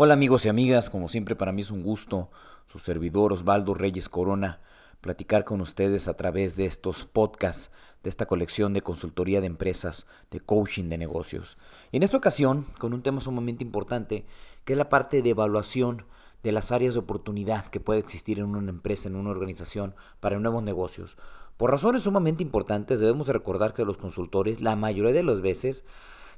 Hola amigos y amigas, como siempre para mí es un gusto, su servidor Osvaldo Reyes Corona, platicar con ustedes a través de estos podcasts, de esta colección de consultoría de empresas, de coaching de negocios. Y en esta ocasión, con un tema sumamente importante, que es la parte de evaluación de las áreas de oportunidad que puede existir en una empresa, en una organización, para nuevos negocios. Por razones sumamente importantes, debemos recordar que los consultores, la mayoría de las veces,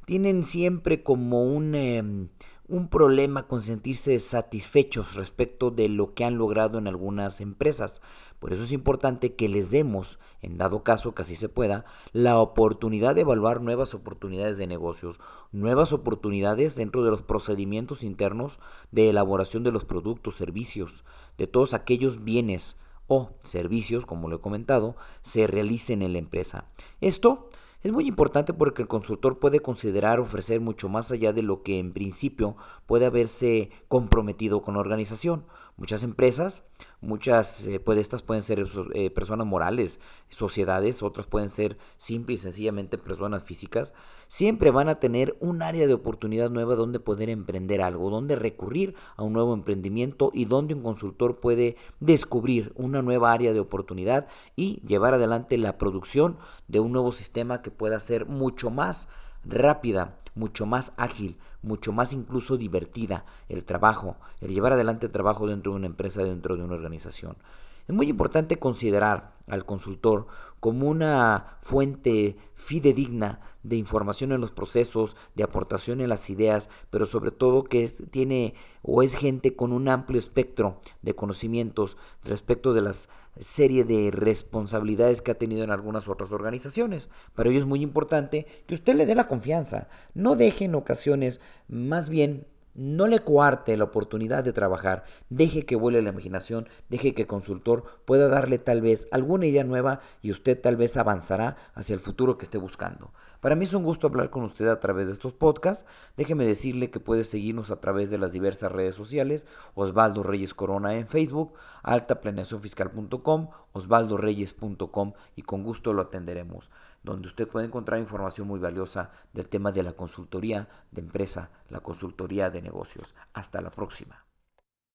tienen siempre como un... Em, un problema con sentirse satisfechos respecto de lo que han logrado en algunas empresas. Por eso es importante que les demos, en dado caso que así se pueda, la oportunidad de evaluar nuevas oportunidades de negocios, nuevas oportunidades dentro de los procedimientos internos de elaboración de los productos, servicios, de todos aquellos bienes o servicios, como lo he comentado, se realicen en la empresa. Esto es muy importante porque el consultor puede considerar ofrecer mucho más allá de lo que en principio puede haberse comprometido con la organización. Muchas empresas, muchas eh, pues estas pueden ser eh, personas morales, sociedades, otras pueden ser simple y sencillamente personas físicas, siempre van a tener un área de oportunidad nueva donde poder emprender algo, donde recurrir a un nuevo emprendimiento y donde un consultor puede descubrir una nueva área de oportunidad y llevar adelante la producción de un nuevo sistema que pueda ser mucho más rápida, mucho más ágil, mucho más incluso divertida el trabajo, el llevar adelante el trabajo dentro de una empresa, dentro de una organización. Es muy importante considerar al consultor como una fuente fidedigna de información en los procesos, de aportación en las ideas, pero sobre todo que tiene o es gente con un amplio espectro de conocimientos respecto de las serie de responsabilidades que ha tenido en algunas otras organizaciones. Para ello es muy importante que usted le dé la confianza, no deje en ocasiones más bien no le coarte la oportunidad de trabajar, deje que vuele la imaginación, deje que el consultor pueda darle tal vez alguna idea nueva y usted tal vez avanzará hacia el futuro que esté buscando. Para mí es un gusto hablar con usted a través de estos podcasts. Déjeme decirle que puede seguirnos a través de las diversas redes sociales, Osvaldo Reyes Corona en Facebook, altaplaneacionfiscal.com, osvaldoreyes.com y con gusto lo atenderemos, donde usted puede encontrar información muy valiosa del tema de la consultoría de empresa, la consultoría de negocios. Hasta la próxima.